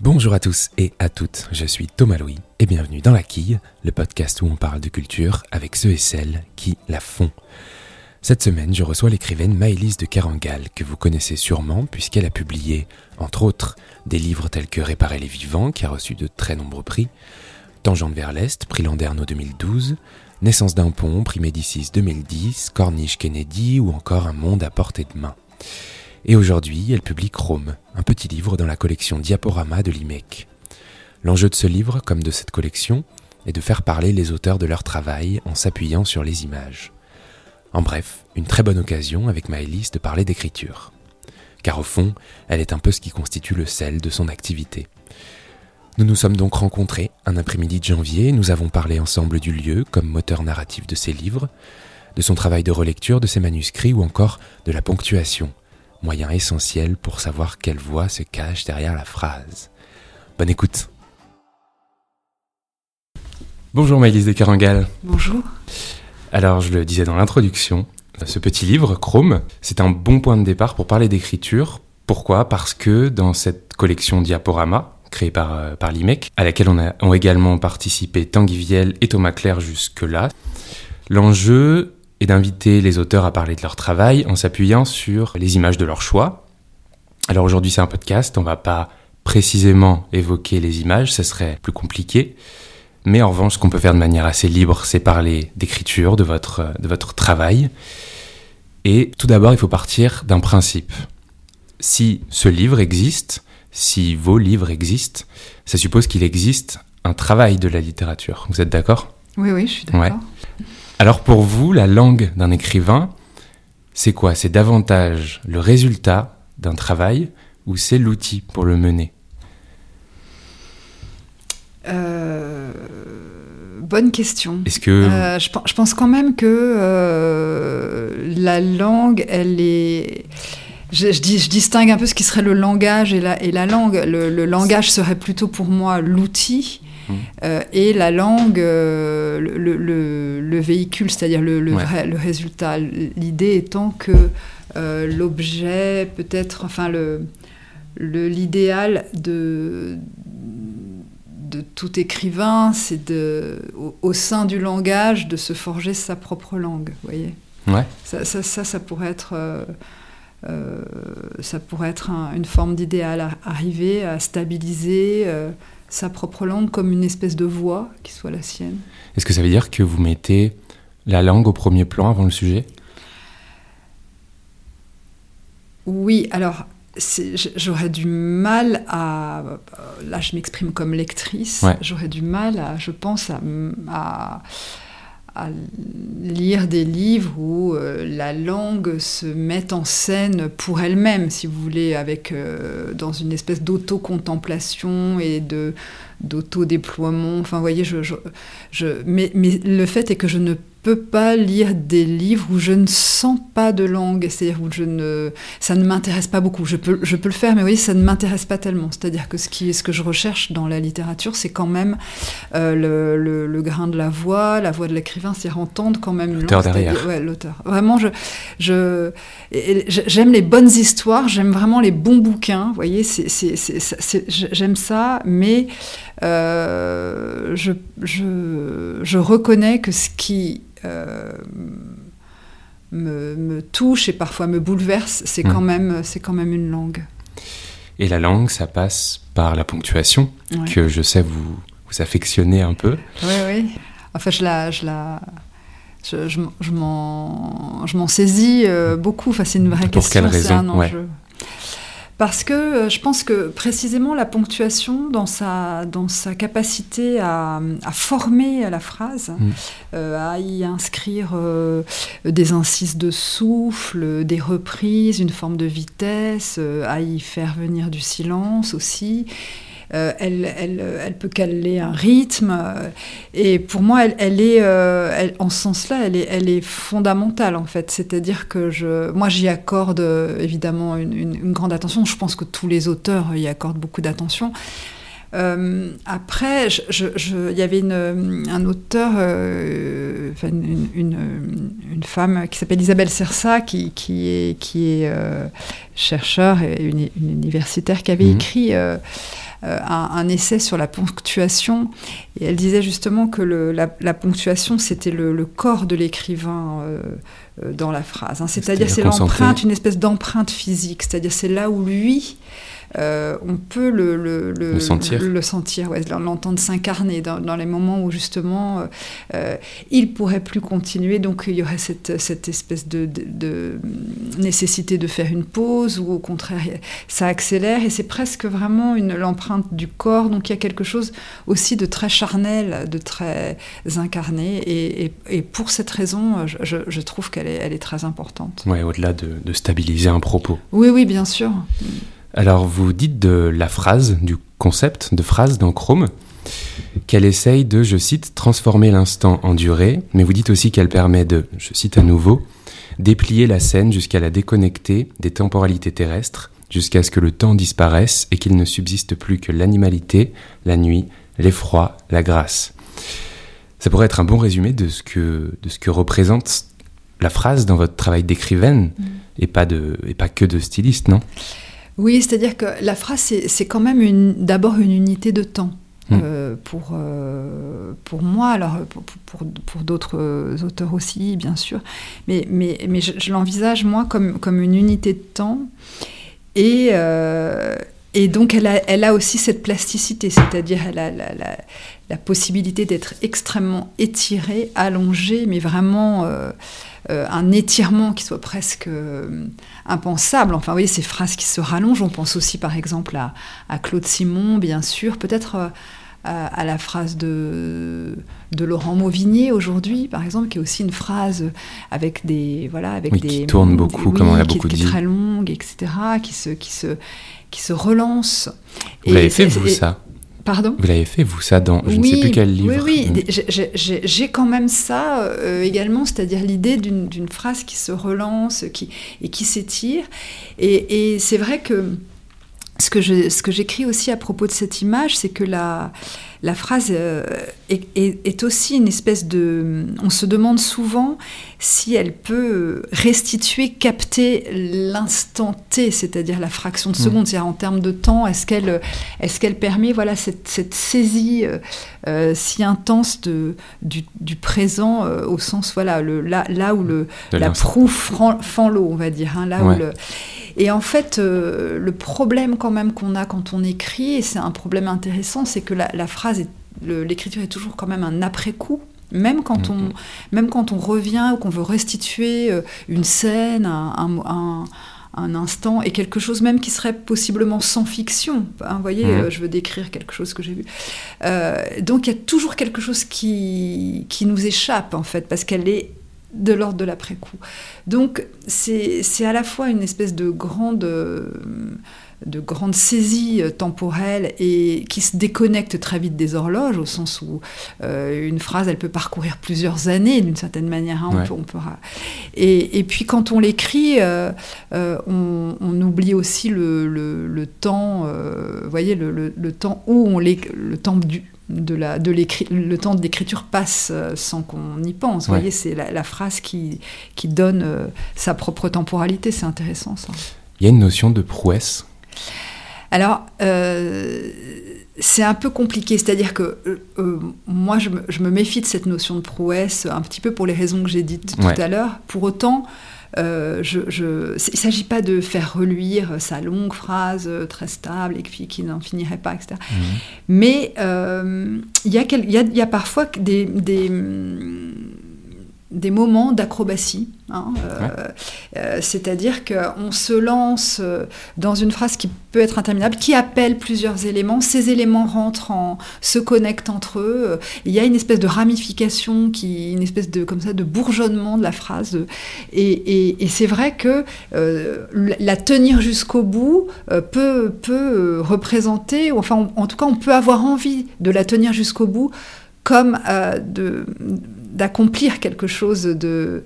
Bonjour à tous et à toutes, je suis Thomas Louis et bienvenue dans La Quille, le podcast où on parle de culture avec ceux et celles qui la font. Cette semaine, je reçois l'écrivaine Maëlys de Carangal, que vous connaissez sûrement puisqu'elle a publié, entre autres, des livres tels que Réparer les vivants, qui a reçu de très nombreux prix, Tangente vers l'Est, prix Landerneau 2012, Naissance d'un pont, prix Médicis 2010, Corniche Kennedy ou encore Un monde à portée de main. Et aujourd'hui, elle publie Chrome, un petit livre dans la collection Diaporama de l'IMEC. L'enjeu de ce livre, comme de cette collection, est de faire parler les auteurs de leur travail en s'appuyant sur les images. En bref, une très bonne occasion avec Maëlys de parler d'écriture. Car au fond, elle est un peu ce qui constitue le sel de son activité. Nous nous sommes donc rencontrés un après-midi de janvier, nous avons parlé ensemble du lieu comme moteur narratif de ses livres, de son travail de relecture de ses manuscrits ou encore de la ponctuation, moyen essentiel pour savoir quelle voix se cache derrière la phrase. Bonne écoute. Bonjour Maëlys de Carangal. Bonjour. Alors je le disais dans l'introduction, ce petit livre, Chrome, c'est un bon point de départ pour parler d'écriture. Pourquoi? Parce que dans cette collection Diaporama, créée par, euh, par l'IMEC, à laquelle on a, ont également participé Tanguy Viel et Thomas Claire jusque-là, l'enjeu est d'inviter les auteurs à parler de leur travail en s'appuyant sur les images de leur choix. Alors aujourd'hui c'est un podcast, on va pas précisément évoquer les images, ce serait plus compliqué. Mais en revanche, ce qu'on peut faire de manière assez libre, c'est parler d'écriture, de votre, de votre travail. Et tout d'abord, il faut partir d'un principe. Si ce livre existe, si vos livres existent, ça suppose qu'il existe un travail de la littérature. Vous êtes d'accord? Oui, oui, je suis d'accord. Ouais. Alors pour vous, la langue d'un écrivain, c'est quoi? C'est davantage le résultat d'un travail ou c'est l'outil pour le mener? Euh, bonne question. Est-ce que Euh, je, pen- je pense quand même que euh, la langue, elle est. Je, je dis- je distingue un peu ce qui serait le langage et la, et la langue. Le, le langage serait plutôt pour moi l'outil. Euh, et la langue, euh, le, le- le- le véhicule, c'est-à-dire le, le Ouais. vrai- le résultat. L'idée étant que euh, l'objet, peut-être, enfin, l'idéal de, de tout écrivain, c'est de, au, au sein du langage, de se forger sa propre langue. Vous voyez Ouais. ça, ça, ça, ça pourrait être, ça pourrait être un- une forme d'idéal, à arriver à stabiliser sa propre langue comme une espèce de voix qui soit la sienne. Est-ce que ça veut dire que vous mettez la langue au premier plan avant le sujet? Oui, alors j'aurais du mal à. Là, je m'exprime comme lectrice. Ouais. J'aurais du mal, à, je pense, à- à lire des livres où euh, la langue se met en scène pour elle-même, si vous voulez, avec euh, dans une espèce d'auto-contemplation et de d'auto-déploiement. Enfin, voyez, je, je, je- mais, mais le fait est que je ne peux pas lire des livres où je ne sens pas de langue, c'est-à-dire où je ne, ça ne m'intéresse pas beaucoup. Je peux, je peux le faire, mais vous voyez, ça ne m'intéresse pas tellement. C'est-à-dire que ce, qui, ce que je recherche dans la littérature, c'est quand même euh, le, le- le grain de la voix, la voix de l'écrivain, c'est-à-dire entendre quand même L'auteur derrière. Ouais, l'auteur. Vraiment, je, je, j'aime les bonnes histoires, j'aime vraiment les bons bouquins. Vous voyez, c'est, c'est- c'est- j'aime ça, mais euh, je, je, je reconnais que ce qui euh, me, me touche et parfois me bouleverse, c'est quand, même, c'est quand même une langue. Et la langue, ça passe par la ponctuation, Ouais. que je sais vous, vous affectionnez un peu. Oui, oui. Enfin, je la. Je la je, je, m'en- je m'en saisis euh, beaucoup. Enfin, c'est une vraie Pour question. quelle c'est raison un Ouais. Parce que euh, je pense que précisément la ponctuation, dans sa, dans sa capacité à, à former la phrase, Mm. euh, à y inscrire euh, des incises de souffle, des reprises, une forme de vitesse, euh, à y faire venir du silence aussi, euh, elle, elle, elle peut caler un rythme. euh, et pour moi, elle, elle est, euh, elle- en ce sens-là, elle est, elle est fondamentale en fait. C'est-à-dire que je, moi, j'y accorde évidemment une, une- une grande attention. Je pense que tous les auteurs y accordent beaucoup d'attention. Euh, après, il y avait une, un auteur, euh, une, une- une femme qui s'appelle Isabelle Sersa, qui, qui est, qui est euh, chercheur et une, une universitaire, qui avait Mhm. écrit euh, un, essai sur la ponctuation, et elle disait justement que la, ponctuation, c'était le, corps de l'écrivain dans la phrase. Hein. C'est-à-dire c'est l'empreinte, une espèce d'empreinte physique, c'est-à-dire c'est là où lui euh, on peut le, le, sentir, le, sentir l'entendre s'incarner dans, les moments où justement euh, euh, il pourrait plus continuer, donc il y aurait cette, espèce de, nécessité de faire une pause, ou au contraire ça accélère, et c'est presque vraiment l'empreinte du corps, donc il y a quelque chose aussi de très charnel, de très incarné, et, pour cette raison, je, trouve qu'elle est, elle est très importante. Ouais, au-delà de, de stabiliser un propos. Oui, oui, bien sûr. Alors vous dites de la phrase, du concept de phrase dans Chrome, qu'elle essaye de, je cite, transformer l'instant en durée, mais vous dites aussi qu'elle permet de, je cite à nouveau, déplier la scène jusqu'à la déconnecter des temporalités terrestres, jusqu'à ce que le temps disparaisse et qu'il ne subsiste plus que l'animalité, la nuit, l'effroi, la grâce. Ça pourrait être un bon résumé de ce que, de ce que représente la phrase dans votre travail d'écrivaine, mm. et, pas de, et pas que de styliste, non? Oui, c'est-à-dire que la phrase, c'est quand même d'abord une unité de temps. Hmm. Euh, pour, euh, pour moi, alors pour, pour, d'autres auteurs aussi, bien sûr, mais, mais, mais je, l'envisage, moi, comme, comme une unité de temps. Et, euh, et donc, elle a, aussi cette plasticité, c'est-à-dire elle a la, possibilité d'être extrêmement étirée, allongée, mais vraiment euh, un étirement qui soit presque euh, impensable. Enfin, vous voyez, ces phrases qui se rallongent. On pense aussi, par exemple, à, Claude Simon, bien sûr, peut-être euh, à, la phrase de, de Laurent Mauvigné aujourd'hui, par exemple, qui est aussi une phrase avec des voilà, avec des qui tourne beaucoup, comme on a beaucoup qui, dit, qui est très longue, etc., qui se qui se qui se relance. Vous l'avez fait vous ça? Vous l'avez fait, vous, ça, dans je ne sais plus quel livre Oui, oui, j'ai quand même ça euh, également, c'est-à-dire l'idée d'une phrase qui se relance qui, et qui s'étire. Et, et c'est vrai que ce que j'écris aussi à propos de cette image, c'est que la, la phrase euh, est, aussi une espèce de... On se demande souvent si elle peut restituer, capter l'instant T, c'est-à-dire la fraction de mm. seconde, c'est-à-dire en termes de temps, est-ce qu'elle est qu'elle permet voilà, cette, cette saisie euh, euh, si intense de, du, du présent au sens, voilà, le, là, là où le, la proue fend l'eau, on va dire. Hein, là où le, et en fait, le problème quand même qu'on a quand on écrit, et c'est un problème intéressant, c'est que la, la phrase l'écriture est toujours quand même un après-coup. Même quand, on, même quand on revient ou qu'on veut restituer euh, une scène, un, un, instant, et quelque chose même qui serait possiblement sans fiction. Hein, vous voyez, euh, je veux décrire quelque chose que j'ai vu. Euh, donc il y a toujours quelque chose qui, qui nous échappe, en fait, parce qu'elle est de l'ordre de l'après-coup. Donc c'est à la fois une espèce de grande de grande saisie euh, temporelle et qui se déconnecte très vite des horloges, au sens où euh, une phrase, elle peut parcourir plusieurs années d'une certaine manière. Hein, on peut, et, et, puis quand on l'écrit, euh, on, oublie aussi le, temps, vous voyez, le, temps où on le temps du, de la, de le temps d'écriture passe sans qu'on y pense. Vous voyez, c'est la, phrase qui, qui donne sa propre temporalité. C'est intéressant ça. Il y a une notion de prouesse alors, euh, c'est un peu compliqué, c'est-à-dire que euh, euh, moi, je me, méfie de cette notion de prouesse, un petit peu pour les raisons que j'ai dites tout à l'heure. Pour autant, je, il ne s'agit pas de faire reluire sa longue phrase très stable et qui, qui n'en finirait pas, etc. Mmh. Mais il y, y, a, parfois des, des des moments d'acrobatie. Hein, euh, euh, c'est-à-dire qu'on se lance euh, dans une phrase qui peut être interminable, qui appelle plusieurs éléments. Ces éléments rentrent en, se connectent entre eux. Il y a une espèce de ramification, qui, une espèce de comme ça de bourgeonnement de la phrase. Et, c'est vrai que la tenir jusqu'au bout peut, peut représenter, enfin, en tout cas, on peut avoir envie de la tenir jusqu'au bout comme de d'accomplir quelque chose de,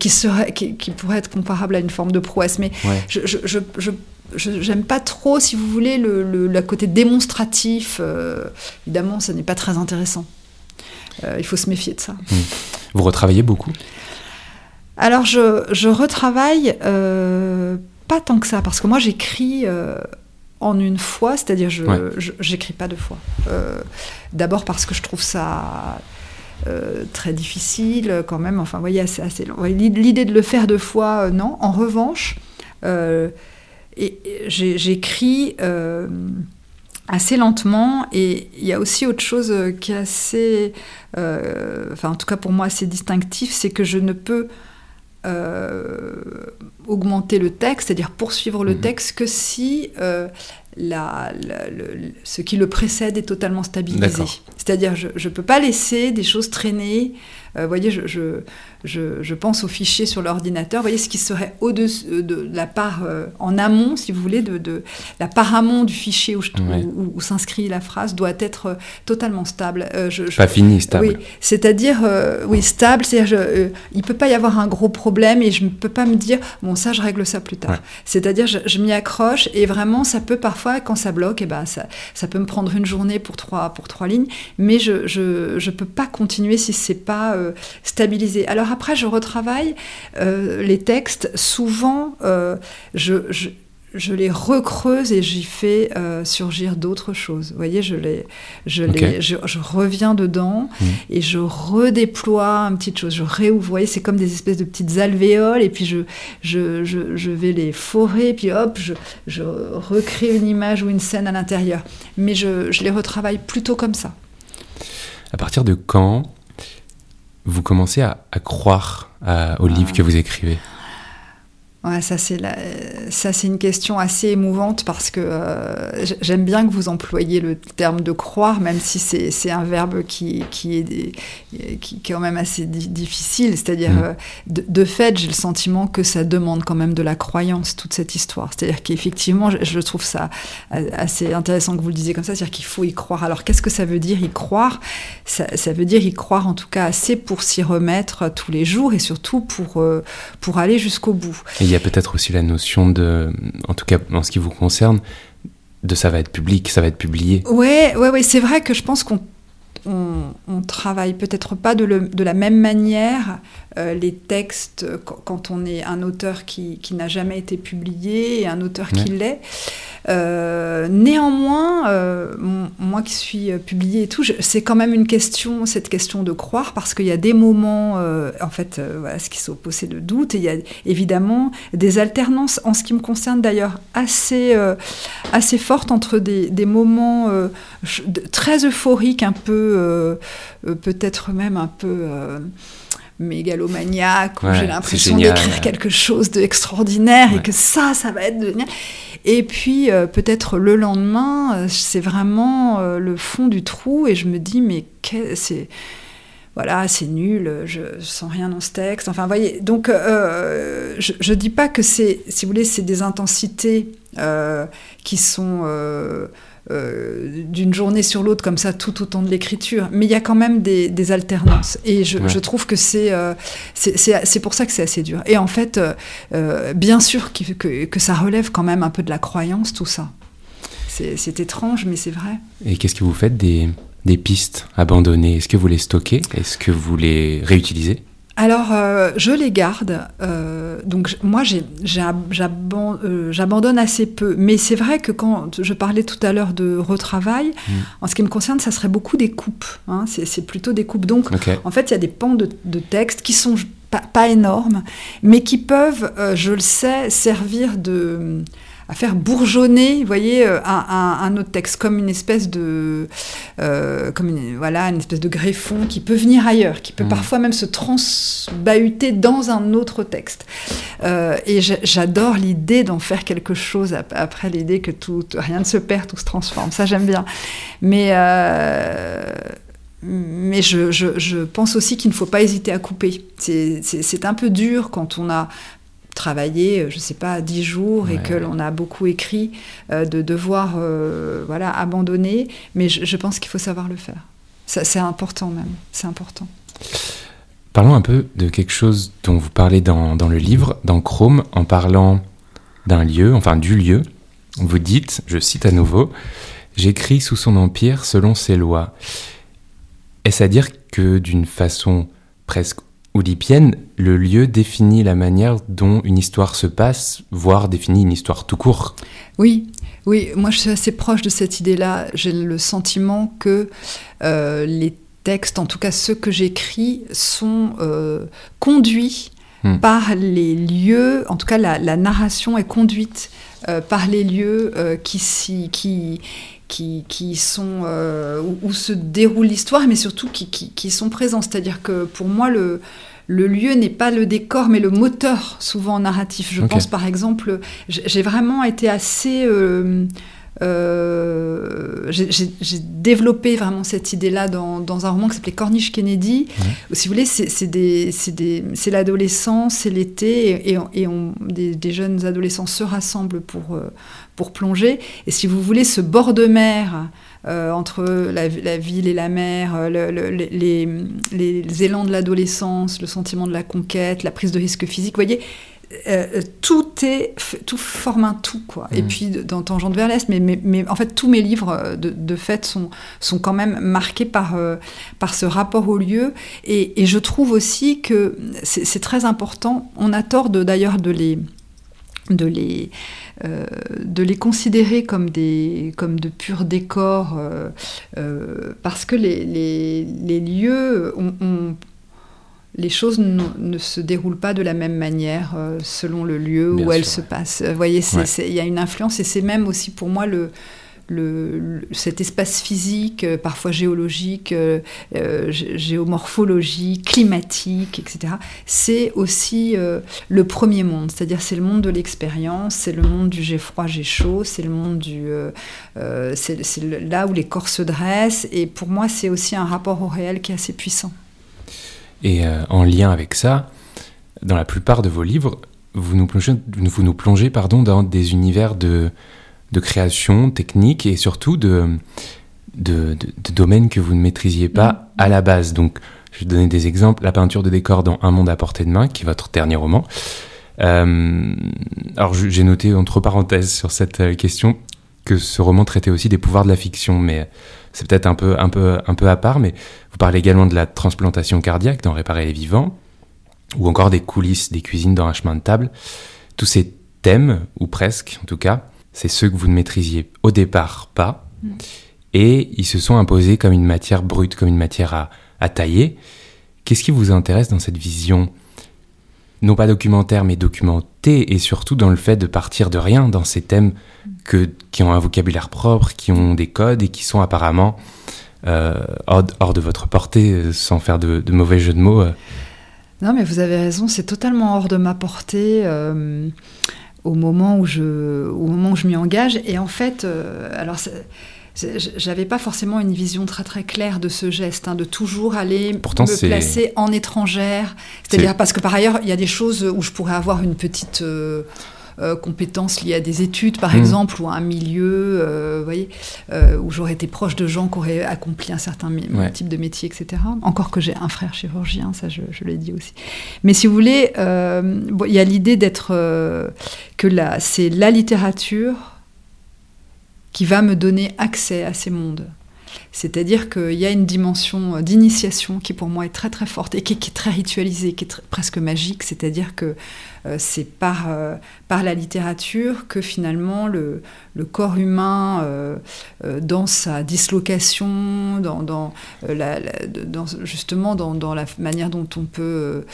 qui, serait, qui, pourrait être comparable à une forme de prouesse. Mais je, je, j'aime pas trop, si vous voulez, le, le, côté démonstratif. Euh, évidemment, ça n'est pas très intéressant. Euh, il faut se méfier de ça. Hmm. Vous retravaillez beaucoup? Alors, je, je retravaille euh, pas tant que ça, parce que moi, j'écris en une fois, c'est-à-dire je j'écris pas deux fois. D'abord parce que je trouve ça très difficile quand même. Enfin, vous voyez, assez, assez long. L'idée de le faire deux fois, non. En revanche, j'écris assez lentement et il y a aussi autre chose qui est assez, enfin en tout cas pour moi assez distinctif, c'est que je ne peux euh, augmenter le texte, c'est-à-dire poursuivre le mhm. texte, que si la, ce qui le précède est totalement stabilisé. C'est-à-dire, je ne peux pas laisser des choses traîner. Euh, vous voyez, je, je, je, pense aux fichiers sur l'ordinateur. Vous voyez ce qui serait au-dessus euh, de la part euh, en amont, si vous voulez, de, de la part amont du fichier où, où, s'inscrit la phrase doit être totalement stable. Pas fini, stable. Oui, c'est-à-dire, oui, stable, c'est-à-dire, il peut pas y avoir un gros problème et je ne peux pas me dire, bon, ça, je règle ça plus tard. C'est-à-dire, je, m'y accroche et vraiment, ça peut parfois, quand ça bloque, et eh ben, ça, ça peut me prendre une journée pour trois, pour trois lignes, mais je ne je, je peux pas continuer si c'est pas stabilisé. Alors après, je retravaille euh, les textes. Souvent, euh, je, je, les recreuse et j'y fais euh, surgir d'autres choses. Vous voyez, je, les, je, les, je, reviens dedans mmh. et je redéploie un petit chose. Je réouvre. Vous voyez, c'est comme des espèces de petites alvéoles et puis je, je, je, vais les forer et puis hop, je, je recrée une image ou une scène à l'intérieur. Mais je, je les retravaille plutôt comme ça. À partir de quand vous commencez à, croire au livre que vous écrivez Ouais, ça c'est ça c'est une question assez émouvante parce que euh, j'aime bien que vous employiez le terme de croire, même si c'est un verbe qui, qui, est, qui, est quand même assez difficile. C'est-à-dire, mm. euh, de, fait, j'ai le sentiment que ça demande quand même de la croyance, toute cette histoire. C'est-à-dire qu'effectivement, je, trouve ça assez intéressant que vous le disiez comme ça, c'est-à-dire qu'il faut y croire. Alors qu'est-ce que ça veut dire y croire? Ça, ça, veut dire y croire en tout cas assez pour s'y remettre tous les jours et surtout pour, euh, pour aller jusqu'au bout y a peut-être aussi la notion de, en tout cas en ce qui vous concerne, de ça va être public, ça va être publié. Ouais, ouais, ouais. C'est vrai que je pense qu'on on, travaille peut-être pas de, de, la même manière euh, les textes quand on est un auteur qui, qui n'a jamais été publié et un auteur qui l'est. Euh, néanmoins, euh, moi qui suis publié et tout, c'est quand même une question, cette question de croire, parce qu'il y a des moments, en fait, voilà, ce qui s'oppose, de doute, et il y a évidemment des alternances, en ce qui me concerne d'ailleurs, assez, assez fortes entre des, des moments très euphoriques, un peu, peut-être même un peu mégalomaniaque, où j'ai l'impression d'écrire quelque chose d'extraordinaire et que ça, ça va être devenir. Et puis euh, peut-être le lendemain, euh, c'est vraiment euh, le fond du trou et je me dis mais c'est voilà, c'est nul, je sens rien dans ce texte. Enfin, voyez, donc je, ne dis pas que c'est, si vous voulez, c'est des intensités qui sont euh, d'une journée sur l'autre comme ça tout au temps de l'écriture, mais il y a quand même des, alternances. Et je, trouve que euh, c'est c'est pour ça que c'est assez dur. Et en fait, euh, bien sûr que, que, ça relève quand même un peu de la croyance, tout ça. C'est étrange, mais c'est vrai. Et qu'est-ce que vous faites des, des pistes abandonnées? Est-ce que vous les stockez? Est-ce que vous les réutilisez? Alors, euh, je les garde. Euh, donc, moi, euh, j'abandonne assez peu. Mais c'est vrai que quand je parlais tout à l'heure de retravail, mm. en ce qui me concerne, ça serait beaucoup des coupes. Hein. c'est plutôt des coupes. Donc, en fait, il y a des pans de, de texte qui sont pas, pas, énormes, mais qui peuvent, je le sais, servir de à faire bourgeonner, vous voyez, euh, un, autre texte comme une espèce de, euh, comme une, voilà, une espèce de greffon qui peut venir ailleurs, qui peut mmh. parfois même se transbahuter dans un autre texte. Euh, et j'adore l'idée d'en faire quelque chose après l'idée que tout, rien ne se perd, tout se transforme. Ça j'aime bien. Mais mais je, je, je, pense aussi qu'il ne faut pas hésiter à couper. C'est un peu dur quand on a travailler, euh, je ne sais pas, dix jours et que l'on a beaucoup écrit, euh, de devoir euh, voilà, abandonner. Mais je, pense qu'il faut savoir le faire. C'est important même, c'est important. Parlons un peu de quelque chose dont vous parlez dans, dans le livre, dans Chrome, en parlant d'un lieu, enfin du lieu. Vous dites, je cite à nouveau, J'écris sous son empire selon ses lois. Est-ce à dire que d'une façon presque oulipienne, le lieu définit la manière dont une histoire se passe, voire définit une histoire tout court. Oui, Oui, moi je suis assez proche de cette idée-là. J'ai le sentiment que les textes, en tout cas ceux que j'écris, sont conduits hmm. par les lieux, en tout cas la, narration est conduite par les lieux qui, qui, qui, qui sont euh, où, se déroule l'histoire, mais surtout qui, qui, sont présents. C'est-à-dire que pour moi, le, le lieu n'est pas le décor, mais le moteur, souvent narratif. Je pense par exemple, j'ai vraiment été assez euh, euh, j'ai développé vraiment cette idée-là dans, dans, un roman qui s'appelait Corniche Kennedy. Si vous voulez, c'est l'adolescence, c'est l'été, et, et on, des, des, jeunes adolescents se rassemblent pour, euh, pour plonger. Et si vous voulez, ce bord de mer euh, entre la, la, ville et la mer, le, les, les, élans de l'adolescence, le sentiment de la conquête, la prise de risque physique, vous voyez, euh, tout est tout forme un tout quoi. Et mm. puis dans Tangente vers l'est mais, mais, en fait tous mes livres euh, de, de fait sont sont quand même marqués par euh, par ce rapport au lieu. Et, et je trouve aussi que c'est très important. On a tort d'ailleurs de, les de les de les considérer comme des comme de purs décors parce que les, les, les lieux ont les choses ne se déroulent pas de la même manière euh, selon le lieu où elles se passent. Vous voyez, il y a une influence et c'est même aussi pour moi le, le, cet espace physique, euh, parfois géologique, euh, géomorphologique, climatique, etc. C'est aussi le premier monde, c'est-à-dire c'est le monde de l'expérience, c'est le monde du j'ai froid, j'ai chaud, c'est le monde du... c'est là où les corps se dressent et pour moi c'est aussi un rapport au réel qui est assez puissant. Et euh, en lien avec ça, dans la plupart de vos livres, vous nous plongez, vous nous plongez pardon, dans des univers de, de création technique et surtout de, de, de, domaines que vous ne maîtrisiez pas mm. à la base. Donc, je vais donner des exemples. La peinture de décor dans Un monde à portée de main, qui est votre dernier roman. Euh, alors, j'ai noté entre parenthèses sur cette euh, question que ce roman traitait aussi des pouvoirs de la fiction, mais c'est peut-être un peu, un, peu, un peu à part, mais vous parlez également de la transplantation cardiaque dans Réparer les vivants, ou encore des coulisses des cuisines dans un chemin de table. Tous ces thèmes, ou presque en tout cas, c'est ceux que vous ne maîtrisiez au départ pas, mm. et ils se sont imposés comme une matière brute, comme une matière à, à tailler. Qu'est-ce qui vous intéresse dans cette vision non pas documentaire mais documenté et surtout dans le fait de partir de rien dans ces thèmes que, qui ont un vocabulaire propre, qui ont des codes et qui sont apparemment euh, hors, de votre portée, euh, sans faire de, mauvais jeux de mots. Euh. Non, mais vous avez raison, c'est totalement hors de ma portée. au moment où je, au moment où je m'y engage. Et en fait, alors j'avais pas forcément une vision très très claire de ce geste, hein, de toujours aller me placer en étrangère. C'est-à-dire parce que par ailleurs, il y a des choses où je pourrais avoir une petite euh, euh, compétence liée à des études, par hmm. exemple, ou à un milieu, euh, voyez, où j'aurais été proche de gens qui auraient accompli un certain type de métier, etc. Encore que j'ai un frère chirurgien, ça je, je l'ai dit aussi. Mais si vous voulez, il y a l'idée d'être que là, c'est la littérature qui va me donner accès à ces mondes. C'est-à-dire qu'il y a une dimension d'initiation qui pour moi est très très forte et qui, est très ritualisée, qui est presque magique. C'est-à-dire que euh, c'est par, euh, par la littérature que finalement le, corps humain, euh, dans sa dislocation, dans, la, justement dans, dans, la manière dont on peut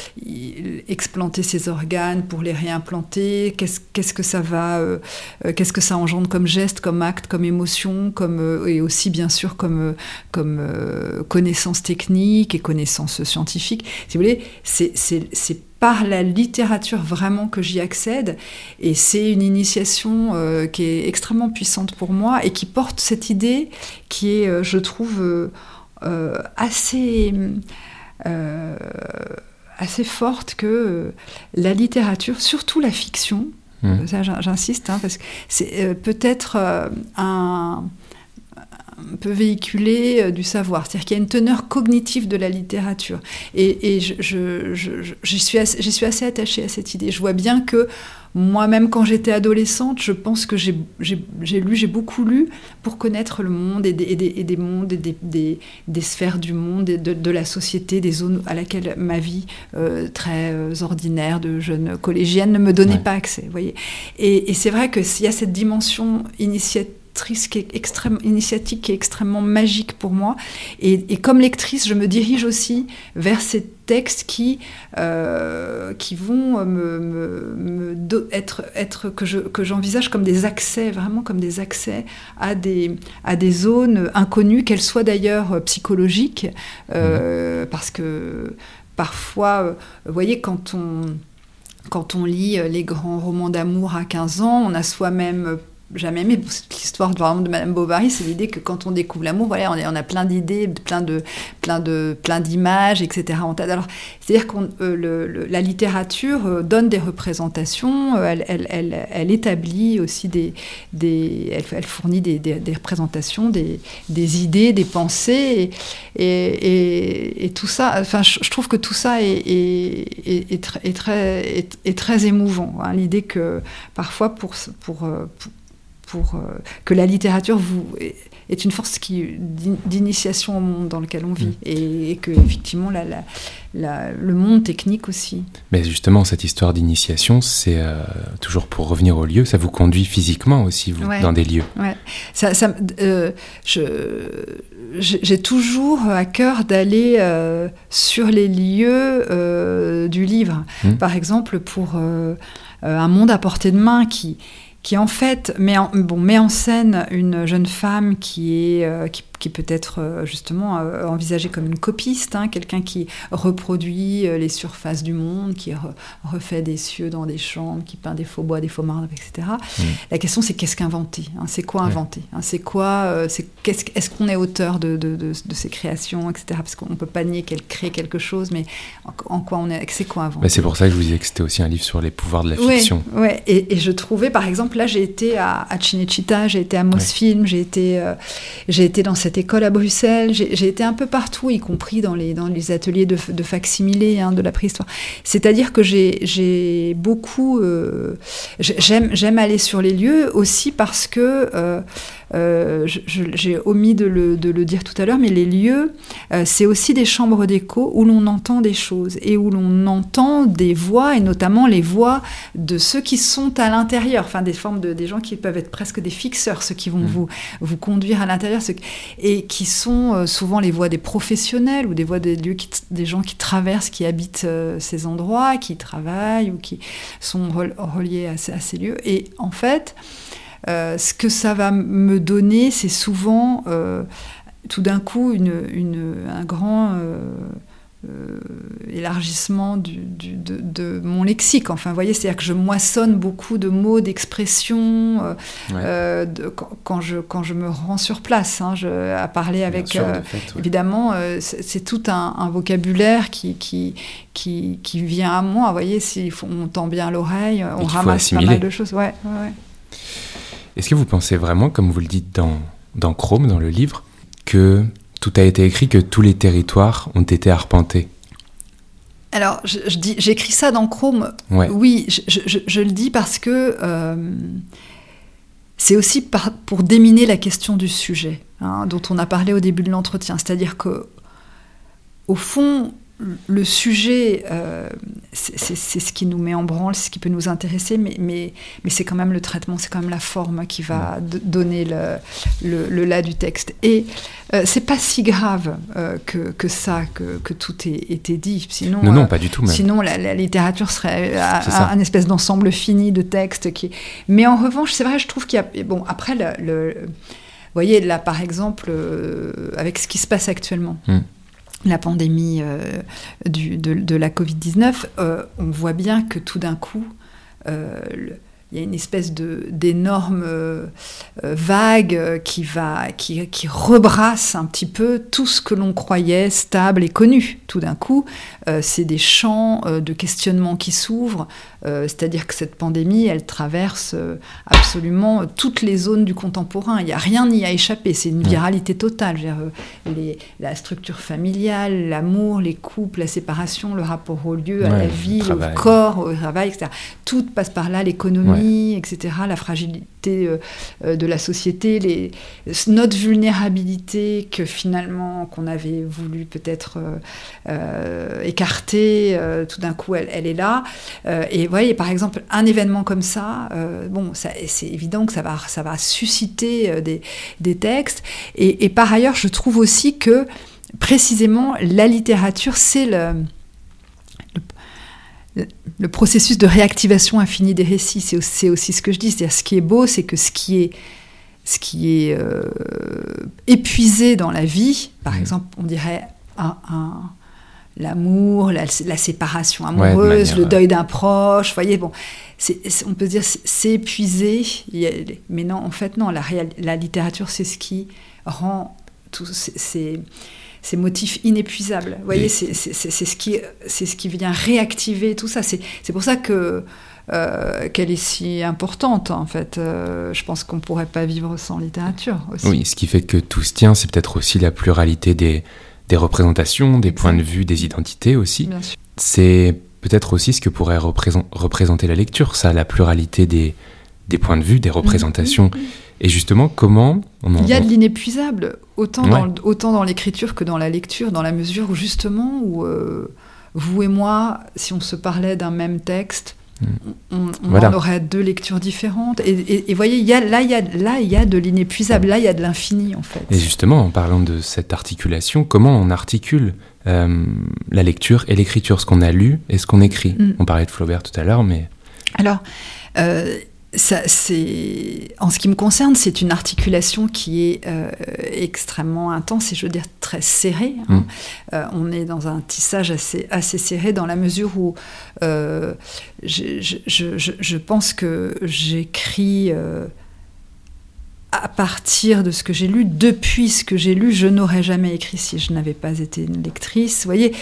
explanter ses organes pour les réimplanter, qu'est-ce qu'est-ce que ça va, qu'est-ce que ça engendre comme geste, comme acte, comme émotion, comme, et aussi bien sûr comme, comme connaissance technique et connaissance scientifique. Si vous voulez, c'est par la littérature vraiment que j'y accède. Et c'est une initiation euh, qui est extrêmement puissante pour moi et qui porte cette idée qui est, euh, je trouve, euh, assez, assez forte que la littérature, surtout la fiction, mmh. j'insiste, hein, parce que c'est peut-être un peut véhiculer du savoir. C'est-à-dire qu'il y a une teneur cognitive de la littérature. Et, et je, je, je, suis assez, suis assez attachée à cette idée. Je vois bien que moi-même, quand j'étais adolescente, je pense que j'ai lu, j'ai beaucoup lu pour connaître le monde et des, et des, mondes et des, des, sphères du monde et de, de, la société, des zones à laquelle ma vie euh, très euh, ordinaire de jeune collégienne ne me donnait pas accès. Voyez et, et c'est vrai qu'il y a cette dimension initiative qui est extrême, initiatique qui est extrêmement magique pour moi. Et, comme lectrice, je me dirige aussi vers ces textes qui, euh, qui vont me, être, être que, je, que j'envisage comme des accès, vraiment comme des accès à des, à des zones inconnues, qu'elles soient d'ailleurs psychologiques, euh, mmh. parce que parfois, euh, vous voyez, quand on quand on lit les grands romans d'amour à 15 ans, on a soi-même jamais aimé l'histoire de, de Madame Bovary, c'est l'idée que quand on découvre l'amour, voilà, on, a plein d'idées, plein de, plein de, plein d'images, etc. Alors, c'est-à-dire que euh, la littérature euh, donne des représentations, euh, elle, elle, établit aussi des, des elle, fournit des, représentations, des, idées, des pensées, et, et, tout ça. Enfin, je, trouve que tout ça est, est, très, très, émouvant. Hein, l'idée que parfois pour, pour, pour pour euh, que la littérature vous est une force qui d'initiation au monde dans lequel on vit mm. et, que effectivement la, la, le monde technique aussi. Mais justement cette histoire d'initiation, c'est euh, toujours pour revenir au lieu, ça vous conduit physiquement aussi vous dans des lieux. Ouais. Ça, ça euh, j'ai toujours à cœur d'aller sur les lieux du livre. Mm. Par exemple pour un monde à portée de main qui qui en fait met en, bon, met en scène une jeune femme qui, est, euh, qui qui peut être euh, justement euh, envisagé comme une copiste, hein, quelqu'un qui reproduit euh, les surfaces du monde, qui refait des cieux dans des chambres, qui peint des faux bois, des faux marbres, etc. La question c'est qu'est-ce qu'inventer hein, C'est quoi inventer hein, C'est quoi Est-ce qu'on est auteur de, de, de, ces créations, etc. Parce qu'on ne peut pas nier qu'elle crée quelque chose, mais en, quoi on est C'est quoi inventer? C'est pour ça que je vous disais que c'était aussi un livre sur les pouvoirs de la fiction. Oui, ouais. et, je trouvais, par exemple, là j'ai été à, à Cinecittà, j'ai été à Mosfilm, j'ai été, j'ai été dans cette école à Bruxelles, j'ai été un peu partout, y compris dans les, dans les ateliers de, de facsimilé hein, de la préhistoire. C'est-à-dire que j'ai beaucoup... Euh, J'aime aller sur les lieux aussi parce que... Euh, euh, j'ai omis de le, de le, dire tout à l'heure, mais les lieux, euh, c'est aussi des chambres d'écho où l'on entend des choses et où l'on entend des voix, et notamment les voix de ceux qui sont à l'intérieur, enfin des formes de des gens qui peuvent être presque des fixeurs, ceux qui vont mmh. vous, vous conduire à l'intérieur, et qui sont euh, souvent les voix des professionnels ou des voix des, lieux qui, des gens qui traversent, qui habitent ces endroits, qui travaillent ou qui sont reliés à, à ces lieux. Et en fait, ce que ça va me donner, c'est souvent euh, tout d'un coup un grand euh, élargissement de, mon lexique. Enfin, vous voyez, c'est-à-dire que je moissonne beaucoup de mots, d'expressions quand, je, quand je me rends sur place, hein, à parler avec... Évidemment, c'est tout un, vocabulaire qui, qui, qui, qui, vient à moi. Vous voyez, si on tend bien l'oreille, on ramasse pas mal de choses. Ouais, ouais. Est-ce que vous pensez vraiment, comme vous le dites dans, dans Chrome, dans le livre, que tout a été écrit, que tous les territoires ont été arpentés? Alors, j'écris ça dans Chrome. Oui, je, le dis parce que euh, c'est aussi pour déminer la question du sujet, hein, dont on a parlé au début de l'entretien. C'est-à-dire que, au fond, le sujet, euh, c'est ce qui nous met en branle, c'est ce qui peut nous intéresser, mais, mais, mais c'est quand même le traitement, c'est quand même la forme qui va donner le, le, le, là du texte. Et euh, c'est pas si grave euh, que, que, ça, que, que, tout ait été dit. Sinon, non, non, pas du tout. Même. Sinon, la, littérature serait un, espèce d'ensemble fini de textes. Qui... Mais en revanche, c'est vrai, je trouve qu'il y a. Bon, après, le, vous voyez, là, par exemple, avec ce qui se passe actuellement. Hmm la pandémie euh, de, la Covid-19, euh, on voit bien que tout d'un coup, euh, il y a une espèce de d'énorme vague qui va qui, qui, rebrasse un petit peu tout ce que l'on croyait stable et connu. Tout d'un coup, c'est des champs de questionnement qui s'ouvrent. C'est-à-dire que cette pandémie, elle traverse absolument toutes les zones du contemporain. Il n'y a rien n'y a échappé. C'est une viralité totale. les, la structure familiale, l'amour, les couples, la séparation, le rapport au lieu, à la vie, au corps, au travail, etc. Tout passe par là. L'économie etc., la fragilité euh, euh, de la société, les, notre vulnérabilité que finalement qu'on avait voulu peut-être euh, écarter, tout d'un coup elle, elle, est là. et voyez, par exemple, un événement comme ça, bon, c'est évident que ça va, ça va susciter des, des textes. Et, et par ailleurs, je trouve aussi que précisément la littérature, c'est le le processus de réactivation infinie des récits, c'est aussi, ce que je dis. C'est-à-dire, ce qui est beau, c'est que ce qui est, ce qui est euh, épuisé dans la vie, par mmh. exemple, on dirait un, l'amour, la, séparation amoureuse, le deuil d'un proche, voyez, bon, on peut dire c'est épuisé, mais non, en fait, non, la, la littérature, c'est ce qui rend tous ces ces motifs inépuisables. Vous voyez, c'est ce, qui, ce qui vient réactiver tout ça. C'est pour ça que euh, qu'elle est si importante, en fait. Euh, je pense qu'on ne pourrait pas vivre sans littérature aussi. Oui, ce qui fait que tout se tient, c'est peut-être aussi la pluralité des, des représentations, des points de vue, des identités aussi. C'est peut-être aussi ce que pourrait représenter la lecture, ça, la pluralité des, des points de vue, des représentations. Mm-hmm. Et justement, comment Il y a de l'inépuisable, autant, dans, autant dans l'écriture que dans la lecture, dans la mesure où justement, où, euh, vous et moi, si on se parlait d'un même texte, on, on aurait deux lectures différentes. Et, vous voyez, y a, là, il y a, là, y a de l'inépuisable, là, il y a de l'infini, en fait. Et justement, en parlant de cette articulation, comment on articule euh, la lecture et l'écriture, ce qu'on a lu et ce qu'on écrit hmm. On parlait de Flaubert tout à l'heure, mais... Alors... Euh, ça, en ce qui me concerne, c'est une articulation qui est euh, extrêmement intense et je veux dire très serrée. Hein. Mm. Euh, on est dans un tissage assez, assez serré dans la mesure où euh, je, je, je, je, pense que j'écris à partir de ce que j'ai lu, depuis ce que j'ai lu, je n'aurais jamais écrit si je n'avais pas été une lectrice. Vous voyez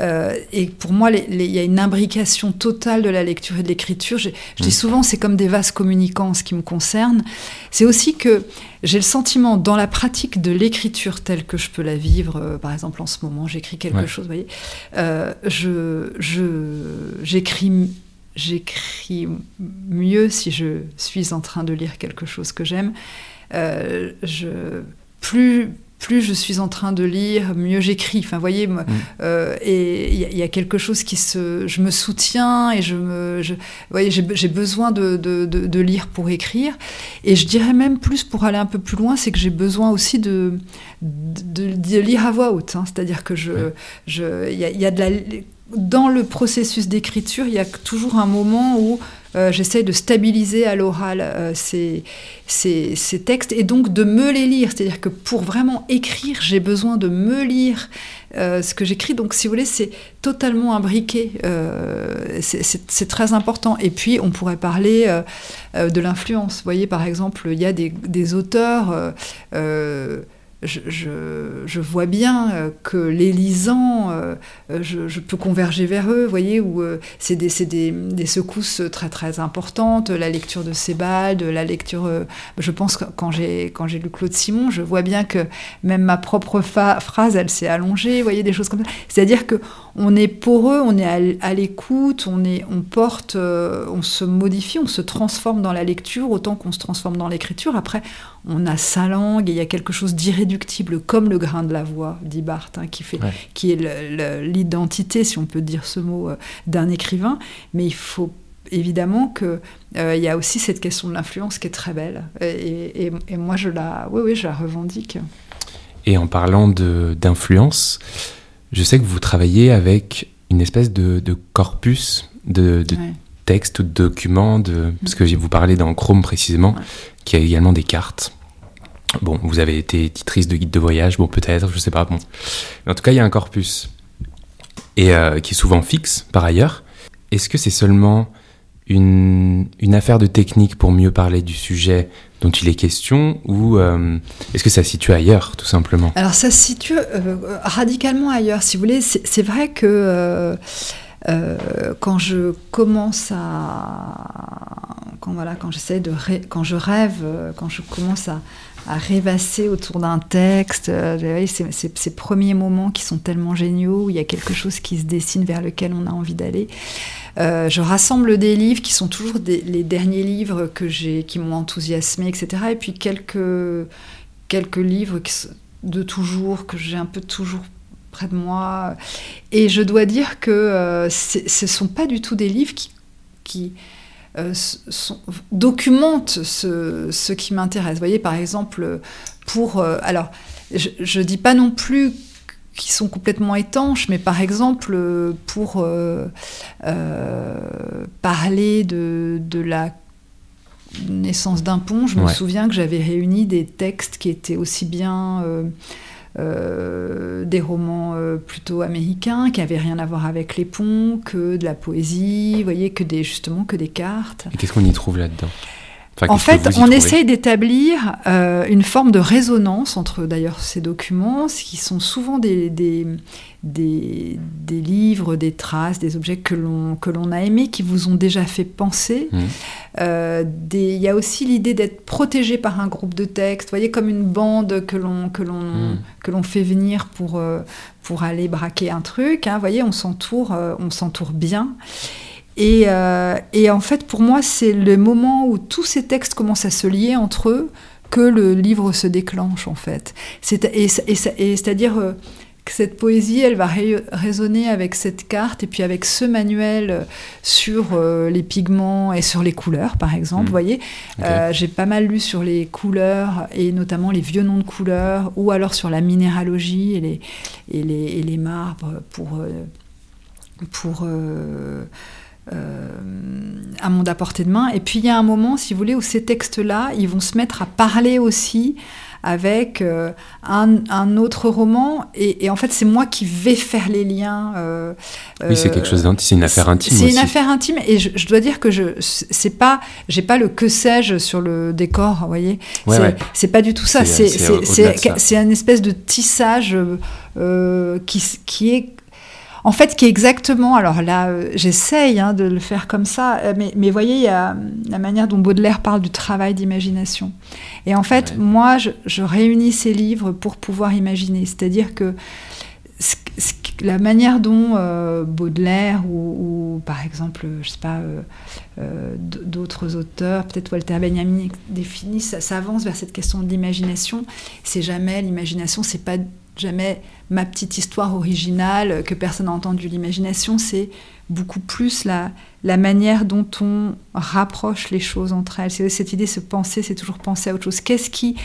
euh, Et pour moi, il y a une imbrication totale de la lecture et de l'écriture. Je, dis mm. souvent, c'est comme des vases communicants en ce qui me concerne. C'est aussi que j'ai le sentiment, dans la pratique de l'écriture telle que je peux la vivre, euh, par exemple en ce moment, j'écris quelque chose, vous voyez, euh, je, j'écris j'écris mieux si je suis en train de lire quelque chose que j'aime. Euh, je, plus, plus je suis en train de lire, mieux j'écris. Enfin, voyez, mm. euh, et il y, a quelque chose qui se, je me soutiens et je me, je, voyez, j'ai besoin de, de, de, lire pour écrire. Et je dirais même plus pour aller un peu plus loin, c'est que j'ai besoin aussi de, de, lire à voix haute. Hein. C'est-à-dire que je, je, y a de la dans le processus d'écriture, il y a toujours un moment où euh, j'essaie de stabiliser à l'oral euh, ces, textes et donc de me les lire. C'est-à-dire que pour vraiment écrire, j'ai besoin de me lire euh, ce que j'écris. Donc, si vous voulez, c'est totalement imbriqué. c'est très important. Et puis, on pourrait parler de l'influence. Vous voyez, par exemple, il y a des auteurs je, vois bien euh, que les lisants, euh, je, peux converger vers eux, voyez, où euh, c'est des, des, secousses très très importantes, la lecture de Sebald, la lecture, je pense que quand j'ai lu Claude Simon, je vois bien que même ma propre phrase, elle s'est allongée, voyez, des choses comme ça. C'est-à-dire que on est poreux, on est à l'écoute, on est, on porte, on se modifie, on se transforme dans la lecture autant qu'on se transforme dans l'écriture. Après, on a sa langue et il y a quelque chose d'irréductible comme le grain de la voix, dit Barthes, hein, qui, fait, qui est l'identité, si on peut dire ce mot, euh, d'un écrivain. Mais il faut évidemment qu'il euh, y a aussi cette question de l'influence qui est très belle. Et, moi, je la, oui, oui, je la revendique. Et en parlant d'influence, je sais que vous travaillez avec une espèce de, corpus de, textes ou de documents, de, parce que vous parlez dans Chrome précisément, qui a également des cartes. Bon, vous avez été titrice de guide de voyage, bon peut-être, je sais pas, bon. Mais en tout cas, il y a un corpus. Et euh, qui est souvent fixe, par ailleurs. Est-ce que c'est seulement une, une affaire de technique pour mieux parler du sujet dont il est question ou euh, est-ce que ça se situe ailleurs tout simplement? Alors ça se situe euh, radicalement ailleurs si vous voulez. C'est vrai que euh, quand je commence à quand voilà quand j'essaie de quand je rêve quand je commence à, à rêvasser autour d'un texte. Euh, ces premiers moments qui sont tellement géniaux, où il y a quelque chose qui se dessine vers lequel on a envie d'aller. Euh, je rassemble des livres qui sont toujours les derniers livres que j'ai, qui m'ont enthousiasmé, etc. Et puis quelques, quelques livres de toujours, que j'ai un peu toujours près de moi. Et je dois dire que euh, ce ne sont pas du tout des livres qui, qui euh, documente ce, qui m'intéresse. Vous voyez, par exemple, pour... Euh, alors, je ne dis pas non plus qu'ils sont complètement étanches, mais par exemple, pour euh, parler de, de la naissance d'un pont, je me souviens que j'avais réuni des textes qui étaient aussi bien euh, des romans euh, plutôt américains qui n'avaient rien à voir avec les ponts, que de la poésie, vous voyez, que des, justement que des cartes. Et qu'est-ce qu'on y trouve là-dedans? En fait, on essaye d'établir euh, une forme de résonance entre d'ailleurs ces documents, qui sont souvent des, des, des, livres, des traces, des objets que l'on a aimés, qui vous ont déjà fait penser. Mmh. Euh, il y a aussi l'idée d'être protégé par un groupe de textes, voyez, comme une bande que l'on mmh. fait venir pour, euh, pour aller braquer un truc. Hein, voyez, on s'entoure on Euh, et, en fait, pour moi, c'est le moment où tous ces textes commencent à se lier entre eux que le livre se déclenche, en fait. et, c'est-à-dire euh, que cette poésie, elle va résonner avec cette carte et puis avec ce manuel sur euh, les pigments et sur les couleurs, par exemple. Mmh. Vous voyez, j'ai pas mal lu sur les couleurs et notamment les vieux noms de couleurs ou alors sur la minéralogie et les, et les, marbres pour... pour un monde à portée de main. Et puis il y a un moment, si vous voulez, où ces textes-là, ils vont se mettre à parler aussi avec euh, un, autre roman. Et, en fait, c'est moi qui vais faire les liens. Euh, oui, c'est quelque chose d'intime, c'est une affaire intime. C'est une affaire intime. Et je, dois dire que je c'est pas, j'ai pas le que sais-je sur le décor, vous voyez. c'est pas du tout ça. C'est un espèce de tissage qui, qui est en fait, qui est exactement, alors là, euh, j'essaye hein, de le faire comme ça, euh, mais, mais voyez, il y a la manière dont Baudelaire parle du travail d'imagination. Et en fait, moi, je, réunis ces livres pour pouvoir imaginer. C'est-à-dire que la manière dont euh, Baudelaire ou, par exemple, je sais pas, d'autres auteurs, peut-être Walter Benjamin définissent, ça, avance vers cette question de l'imagination. C'est jamais l'imagination, c'est pas jamais ma petite histoire originale que personne n'a entendu. L'imagination, c'est beaucoup plus la, la manière dont on rapproche les choses entre elles. C'est cette idée, se penser, c'est toujours penser à autre chose. Qu'est-ce qui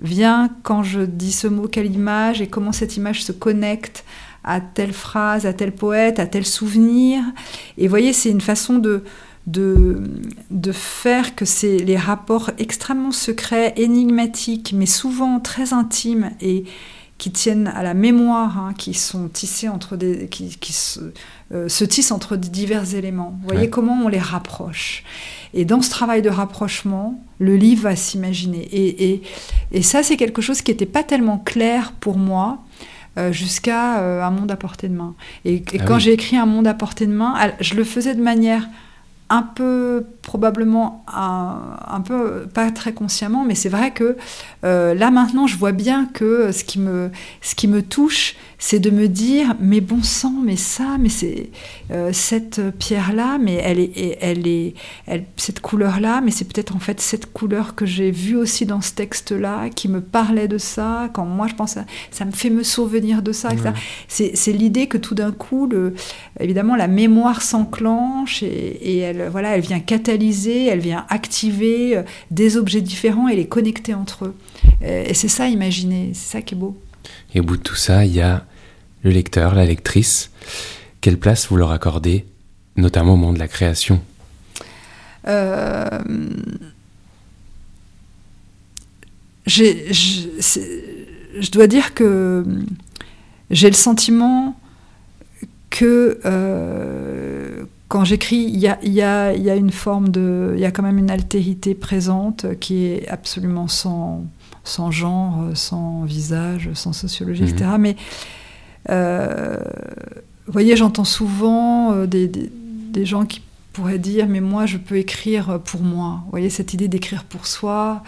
vient quand je dis ce mot, quelle image, et comment cette image se connecte à telle phrase, à tel poète, à tel souvenir? Et voyez, c'est une façon de, de, de faire que c'est les rapports extrêmement secrets, énigmatiques, mais souvent très intimes et, qui tiennent à la mémoire, hein, qui sont tissés entre des, qui, euh, se, tissent entre divers éléments. Vous voyez comment on les rapproche. Et dans ce travail de rapprochement, le livre va s'imaginer. Et, et, ça, c'est quelque chose qui n'était pas tellement clair pour moi. Euh, jusqu'à euh, un monde à portée de main. Et, ah quand j'ai écrit un monde à portée de main, je le faisais de manière un peu probablement un, peu pas très consciemment mais c'est vrai que là maintenant je vois bien que ce qui me ce qui me touche c'est de me dire mais bon sang mais ça mais c'est euh, cette pierre là mais elle est elle est elle, cette couleur là mais c'est peut-être en fait cette couleur que j'ai vue aussi dans ce texte là qui me parlait de ça quand moi je pense à, ça me fait me souvenir de ça c'est l'idée que tout d'un coup le évidemment la mémoire s'enclenche et, elle voilà elle vient catalyser elle vient activer euh, des objets différents et les connecter entre eux. Euh, et c'est ça imaginer c'est ça qui est beau. Et au bout de tout ça, il y a le lecteur, la lectrice, quelle place vous leur accordez, notamment au moment de la création? Euh, je dois dire que j'ai le sentiment que euh, quand j'écris, il y a, y, a, y a, une forme de. Il y a quand même une altérité présente qui est absolument sans, sans genre, sans visage, sans sociologie, etc. Mhm. Mais. Euh, vous voyez, j'entends souvent euh, des, des, des, gens qui pourraient dire Mais moi, je peux écrire pour moi. Vous voyez, cette idée d'écrire pour soi,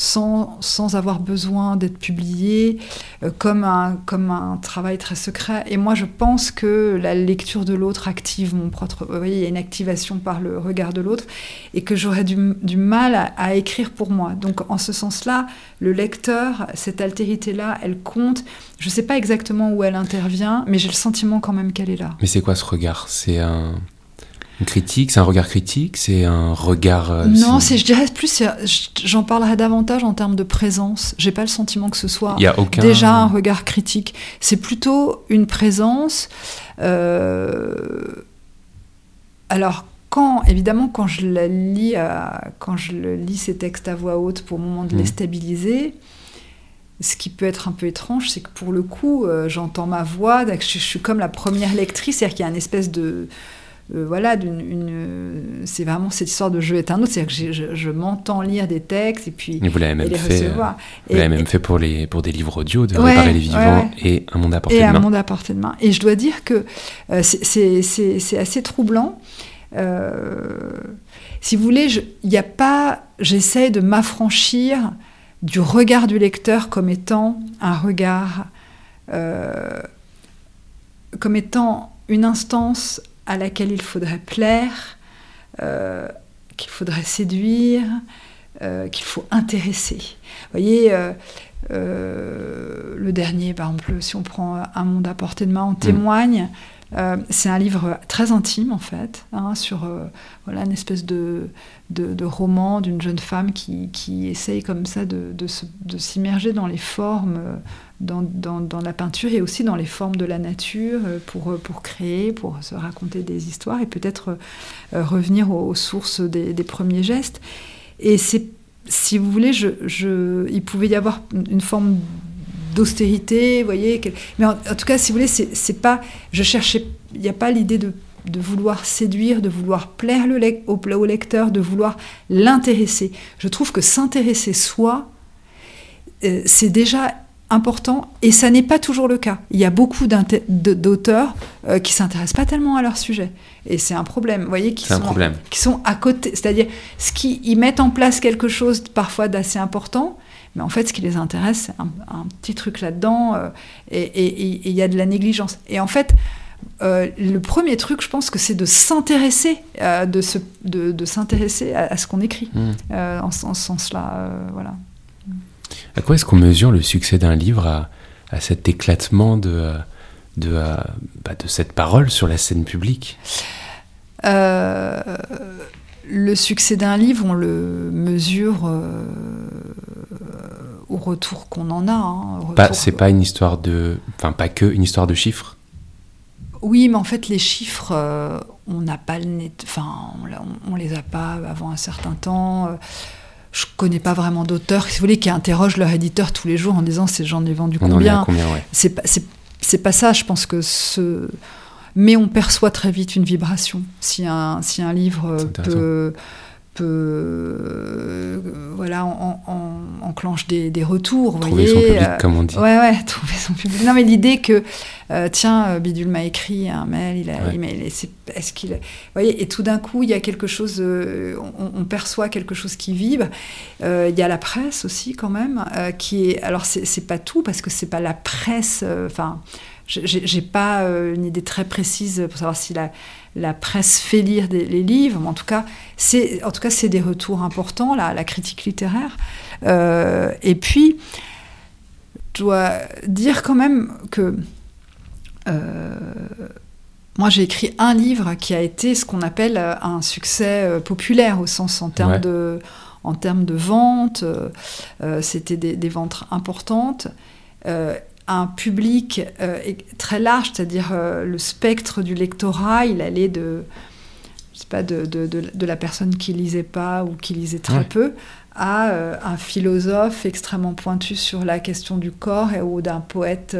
sans, sans avoir besoin d'être publié, euh, comme, un, comme un travail très secret. Et moi, je pense que la lecture de l'autre active mon propre... Vous voyez, il y a une activation par le regard de l'autre, et que j'aurais du, du, mal à, à, écrire pour moi. Donc, en ce sens-là, le lecteur, cette altérité-là, elle compte. Je ne sais pas exactement où elle intervient, mais j'ai le sentiment quand même qu'elle est là. Mais c'est quoi ce regard? C'est un une critique, c'est un regard critique, c'est un regard. Euh, non, c'est, je dirais plus, j'en parlerai davantage en termes de présence. J'ai pas le sentiment que ce soit aucun... déjà un regard critique. C'est plutôt une présence. Euh... Alors, quand, évidemment, quand je la lis, à... quand je lis ces textes à voix haute pour au moment de mmh. les stabiliser, ce qui peut être un peu étrange, c'est que pour le coup, euh, j'entends ma voix, je, je, suis comme la première lectrice, c'est-à-dire qu'il y a une espèce de euh, voilà, c'est vraiment cette histoire de jeu est un autre, c'est-à-dire que je, je m'entends lire des textes et puis et vous l'avez même fait, recevoir. Vous l'avez même fait pour les pour des livres audio de ouais, réparer les vivants ouais, et un monde à portée et de main. un monde à portée de main. Et je dois dire que euh, c'est assez troublant. Euh, si vous voulez, il n'y a pas, j'essaie de m'affranchir du regard du lecteur comme étant un regard, euh, comme étant une instance à laquelle il faudrait plaire, euh, qu'il faudrait séduire, euh, qu'il faut intéresser. Vous voyez, euh, le dernier, par exemple, si on prend Un monde à portée de main, on mm. témoigne. C'est un livre très intime en fait, hein, sur voilà, une espèce de, de, de roman d'une jeune femme qui, qui, essaye comme ça de, de s'immerger dans les formes dans, la peinture et aussi dans les formes de la nature euh, pour, euh, pour créer, pour se raconter des histoires et peut-être euh, revenir aux, sources des, premiers gestes. Et c'est, si vous voulez, je, je, il pouvait y avoir une forme d'austérité, vous voyez. Mais en, tout cas, si vous voulez, c'est, pas, je cherchais, il n'y a pas l'idée de de vouloir séduire, de vouloir plaire le au, au lecteur, de vouloir l'intéresser. Je trouve que s'intéresser soi, c'est déjà important et ça n'est pas toujours le cas. Il y a beaucoup d'auteurs euh, qui s'intéressent pas tellement à leur sujet et c'est un problème. Vous voyez, qui sont, qui sont à côté, c'est-à-dire ce qui ils mettent en place quelque chose parfois d'assez important, mais en fait ce qui les intéresse c'est un, un, petit truc là-dedans euh, et il y a de la négligence. Et en fait euh, le premier truc, je pense que c'est de s'intéresser, euh, de, de, de s'intéresser à, à, ce qu'on écrit, mmh. en, en, ce sens-là, voilà. À quoi est-ce qu'on mesure le succès d'un livre à, à, cet éclatement de, de, bah, de cette parole sur la scène publique? Euh, Le succès d'un livre, on le mesure euh, au retour qu'on en a. Hein, pas, c'est pas une histoire de. Enfin, pas que une histoire de chiffres? Oui, mais en fait, les chiffres, euh, on n'a pas le net. Enfin, on, on, les a pas avant un certain temps. Je connais pas vraiment d'auteurs, si vous voulez, qui interrogent leur éditeur tous les jours en disant j'en ai vendu combien. combien ouais. C'est pas, c'est pas ça, je pense que ce. Mais on perçoit très vite une vibration. Si un, si un livre peut peut euh, voilà en, en, enclenche des, des retours trouver voyez, son public euh, comme on dit. ouais ouais trouver son public. Non mais l'idée que euh, tiens euh, Bidule m'a écrit un mail il a ouais. email est-ce qu'il voyez et tout d'un coup il y a quelque chose euh, on, on, perçoit quelque chose qui vibre. Il y a la presse aussi quand même qui est alors c'est pas tout parce que c'est pas la presse enfin j'ai pas une idée très précise pour savoir si la la presse fait lire des, les livres, mais en tout cas, c'est en tout cas c'est des retours importants, la, la critique littéraire. Euh, et puis, je dois dire quand même que euh, moi j'ai écrit un livre qui a été ce qu'on appelle un succès euh, populaire au sens en termes ouais. de en termes de vente, euh, c'était des, des, ventes importantes. Un public euh, très large, c'est-à-dire euh, le spectre du lectorat, il allait de, je sais pas, de, de, de, de, la personne qui lisait pas ou qui lisait très ouais. peu, à euh, un philosophe extrêmement pointu sur la question du corps et, ou d'un poète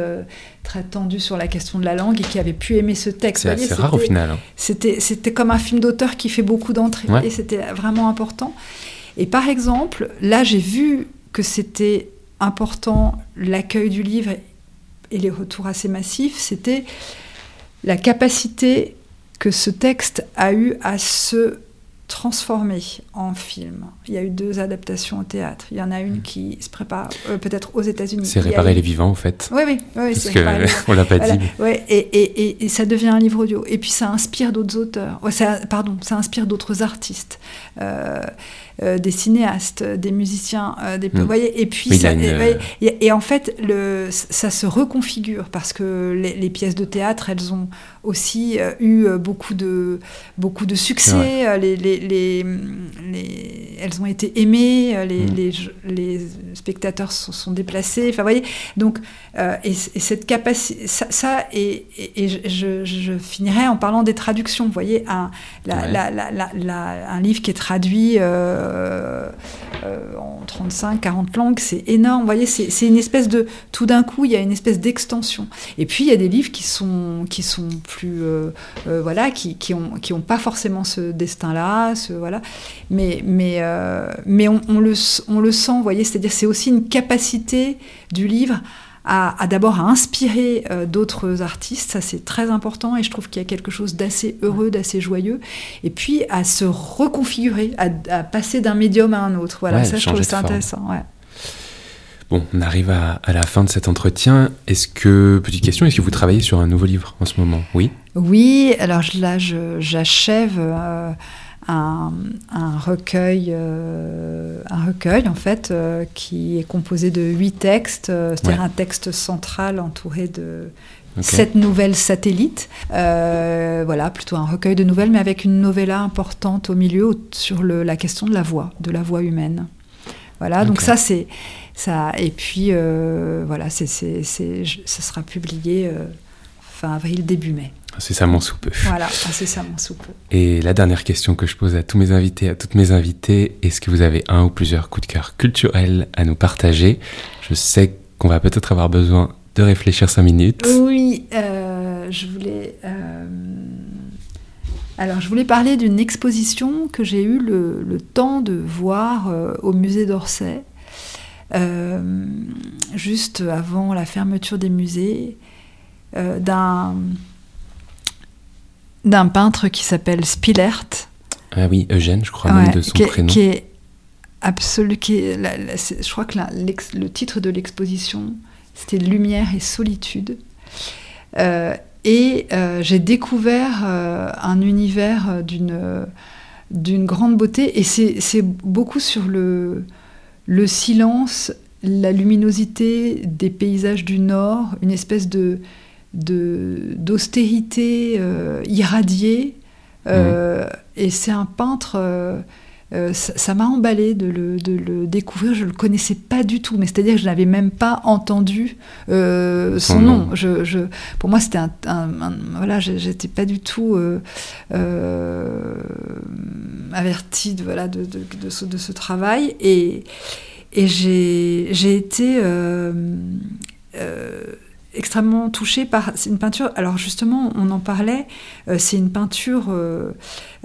très tendu sur la question de la langue et qui avait pu aimer ce texte. C'est assez rare au final. Hein. C'était comme un film d'auteur qui fait beaucoup d'entrées et c'était vraiment important. Et par exemple, là j'ai vu que c'était important l'accueil du livre et les retours assez massifs, c'était la capacité que ce texte a eu à se transformé en film. Il y a eu deux adaptations au théâtre. Il y en a une mm. qui se prépare euh, peut-être aux États-Unis. C'est réparer les vivants, en fait. Oui, oui, oui Parce que on l'a pas dit. Ouais, et, et, et, ça devient un livre audio. Et puis ça inspire d'autres auteurs. ça, pardon, ça inspire d'autres artistes. Euh, euh, des cinéastes, des musiciens, des, mm. vous voyez, et puis ça, et, en fait le, ça se reconfigure parce que les, les, pièces de théâtre, elles ont aussi eu beaucoup de beaucoup de succès. les, les les, elles ont été aimées, euh, les, spectateurs se sont, déplacés. Enfin, voyez, donc, euh, et, cette capacité, ça, et, je, finirai en parlant des traductions. Vous voyez, un, un livre qui est traduit euh, en 35, 40 langues, c'est énorme. Vous voyez, c'est une espèce de. Tout d'un coup, il y a une espèce d'extension. Et puis, il y a des livres qui sont, qui sont plus. voilà, qui, ont, qui ont pas forcément ce destin-là voilà. Mais, mais, euh, mais on, le, on le sent, vous voyez, c'est-à-dire c'est aussi une capacité du livre à, d'abord à inspirer euh, d'autres artistes, ça c'est très important et je trouve qu'il y a quelque chose d'assez heureux, d'assez joyeux, et puis à se reconfigurer, à, passer d'un médium à un autre. Voilà, ça je trouve ça intéressant. Bon, on arrive à, la fin de cet entretien. Est-ce que, petite question, est-ce que vous travaillez sur un nouveau livre en ce moment? Oui? Oui, alors là j'achève. Euh, un, recueil, euh, un recueil en fait, euh, qui est composé de huit textes, euh, c'est-à-dire un texte central entouré de sept nouvelles satellites. voilà, plutôt un recueil de nouvelles, mais avec une novella importante au milieu sur le, la question de la voix, de la voix humaine. Voilà, donc ça c'est ça. Et puis voilà, c'est, ça sera publié fin avril, début mai. C'est ça mon soupe. Voilà, c'est ça mon soupe. Et la dernière question que je pose à tous mes invités, à toutes mes invitées, est-ce que vous avez un ou plusieurs coups de cœur culturels à nous partager? Je sais qu'on va peut-être avoir besoin de réfléchir cinq minutes. Oui, euh, je voulais. Euh, alors, je voulais parler d'une exposition que j'ai eu le, temps de voir euh, au musée d'Orsay, juste avant la fermeture des musées, d'un d'un peintre qui s'appelle Spilert. Ah oui, Eugène, je crois, même de son prénom. Qui est absolu, qui je crois que le titre de l'exposition, c'était Lumière et solitude. Euh, et euh, j'ai découvert euh, un univers d'une d'une grande beauté, et c'est beaucoup sur le, le silence, la luminosité des paysages du Nord, une espèce de d'austérité euh, irradiée. Euh, et c'est un peintre, euh, ça m'a emballé de le, de le, découvrir. Je ne le connaissais pas du tout, mais c'est-à-dire que je n'avais même pas entendu son nom. Je, je, pour moi, c'était un, Voilà, j'étais pas du tout avertie de, voilà, de, de, de, ce, de ce travail. Et, et j'ai été extrêmement touchée par une peinture. Alors justement, on en parlait. Euh, c'est une peinture euh,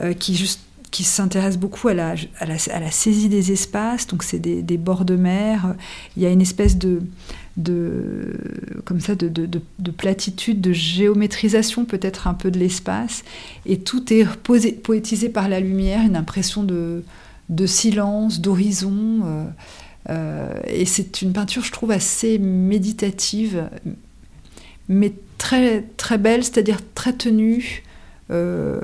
euh, qui juste qui s'intéresse beaucoup à la, à, la, saisie des espaces, donc c'est des, bords de mer, il y a une espèce de, de comme ça de, de, de, platitude, de géométrisation peut-être un peu de l'espace, et tout est posé, poétisé par la lumière, une impression de silence, d'horizon. et c'est une peinture, je trouve, assez méditative, mais très, très belle, c'est-à-dire très tenue. Euh,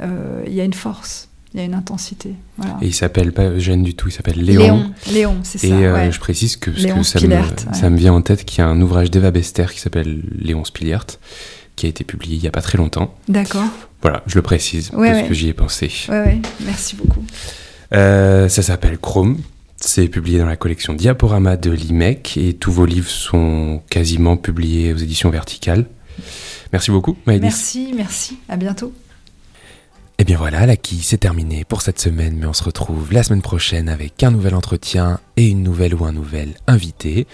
euh, il y a une force, il y a une intensité. Et il s'appelle pas Eugène du tout, il s'appelle Léon. Léon, c'est ça. Et euh, je précise que, que ça, me, ça, me, vient en tête qu'il y a un ouvrage d'Eva Bester qui s'appelle Léon Spiliart, qui a été publié il n'y a pas très longtemps. D'accord. Voilà, je le précise parce que j'y ai pensé. Oui, oui, merci beaucoup. ça s'appelle Chrome, c'est publié dans la collection Diaporama de l'IMEC et tous vos livres sont quasiment publiés aux éditions verticales. Merci beaucoup, Maëlys. Merci, merci. À bientôt. Eh Et bien voilà, la quille, c'est terminé pour cette semaine, mais on se retrouve la semaine prochaine avec un nouvel entretien et une nouvelle ou un nouvel invité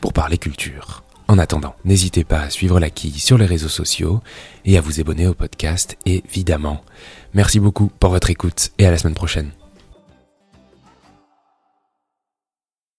pour parler culture. En attendant, n'hésitez pas à suivre la quille sur les réseaux sociaux et à vous abonner au podcast, évidemment. Merci beaucoup pour votre écoute et à la semaine prochaine.